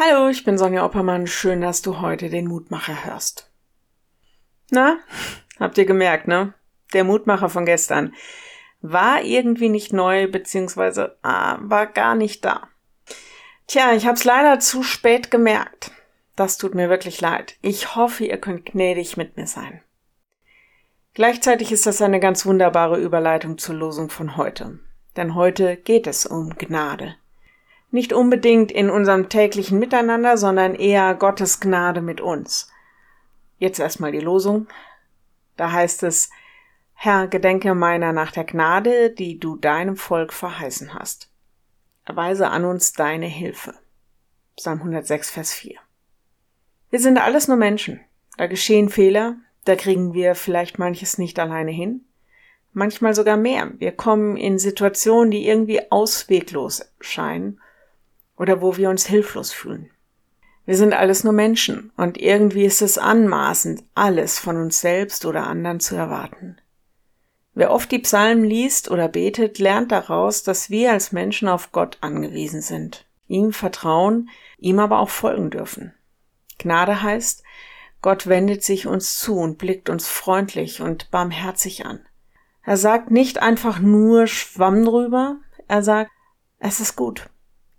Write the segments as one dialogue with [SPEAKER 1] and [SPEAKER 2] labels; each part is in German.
[SPEAKER 1] Hallo, ich bin Sonja Oppermann. Schön, dass du heute den Mutmacher hörst. Na, habt ihr gemerkt, ne? Der Mutmacher von gestern war irgendwie nicht neu, beziehungsweise ah, war gar nicht da. Tja, ich hab's leider zu spät gemerkt. Das tut mir wirklich leid. Ich hoffe, ihr könnt gnädig mit mir sein. Gleichzeitig ist das eine ganz wunderbare Überleitung zur Losung von heute. Denn heute geht es um Gnade. Nicht unbedingt in unserem täglichen Miteinander, sondern eher Gottes Gnade mit uns. Jetzt erstmal die Losung. Da heißt es, Herr, gedenke meiner nach der Gnade, die du deinem Volk verheißen hast. Erweise an uns deine Hilfe. Psalm 106, Vers 4. Wir sind alles nur Menschen. Da geschehen Fehler, da kriegen wir vielleicht manches nicht alleine hin. Manchmal sogar mehr. Wir kommen in Situationen, die irgendwie ausweglos scheinen oder wo wir uns hilflos fühlen. Wir sind alles nur Menschen und irgendwie ist es anmaßend, alles von uns selbst oder anderen zu erwarten. Wer oft die Psalmen liest oder betet, lernt daraus, dass wir als Menschen auf Gott angewiesen sind, ihm vertrauen, ihm aber auch folgen dürfen. Gnade heißt, Gott wendet sich uns zu und blickt uns freundlich und barmherzig an. Er sagt nicht einfach nur Schwamm drüber, er sagt, es ist gut.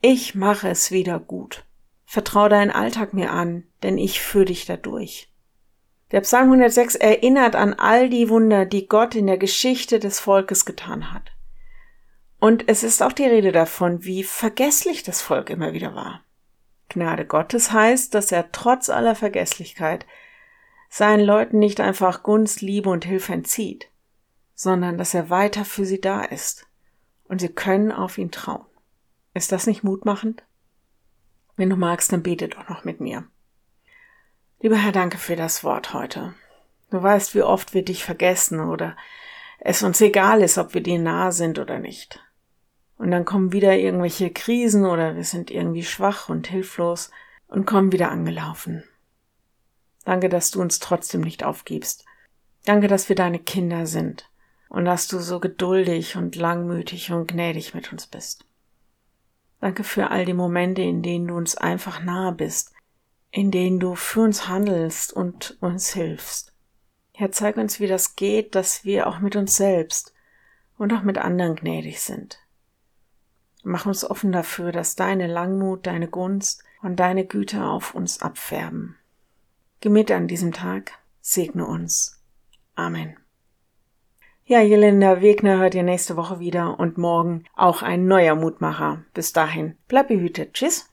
[SPEAKER 1] Ich mache es wieder gut. Vertrau deinen Alltag mir an, denn ich führe dich dadurch. Der Psalm 106 erinnert an all die Wunder, die Gott in der Geschichte des Volkes getan hat. Und es ist auch die Rede davon, wie vergesslich das Volk immer wieder war. Gnade Gottes heißt, dass er trotz aller Vergesslichkeit seinen Leuten nicht einfach Gunst, Liebe und Hilfe entzieht, sondern dass er weiter für sie da ist und sie können auf ihn trauen. Ist das nicht mutmachend? Wenn du magst, dann bete doch noch mit mir. Lieber Herr, danke für das Wort heute. Du weißt, wie oft wir dich vergessen oder es uns egal ist, ob wir dir nahe sind oder nicht. Und dann kommen wieder irgendwelche Krisen oder wir sind irgendwie schwach und hilflos und kommen wieder angelaufen. Danke, dass du uns trotzdem nicht aufgibst. Danke, dass wir deine Kinder sind und dass du so geduldig und langmütig und gnädig mit uns bist. Danke für all die Momente, in denen du uns einfach nahe bist, in denen du für uns handelst und uns hilfst. Herr, zeig uns, wie das geht, dass wir auch mit uns selbst und auch mit anderen gnädig sind. Mach uns offen dafür, dass deine Langmut, deine Gunst und deine Güte auf uns abfärben. Geh mit an diesem Tag, segne uns. Amen. Ja, Jelena Wegner hört ihr nächste Woche wieder und morgen auch ein neuer Mutmacher. Bis dahin, bleib behütet. Tschüss.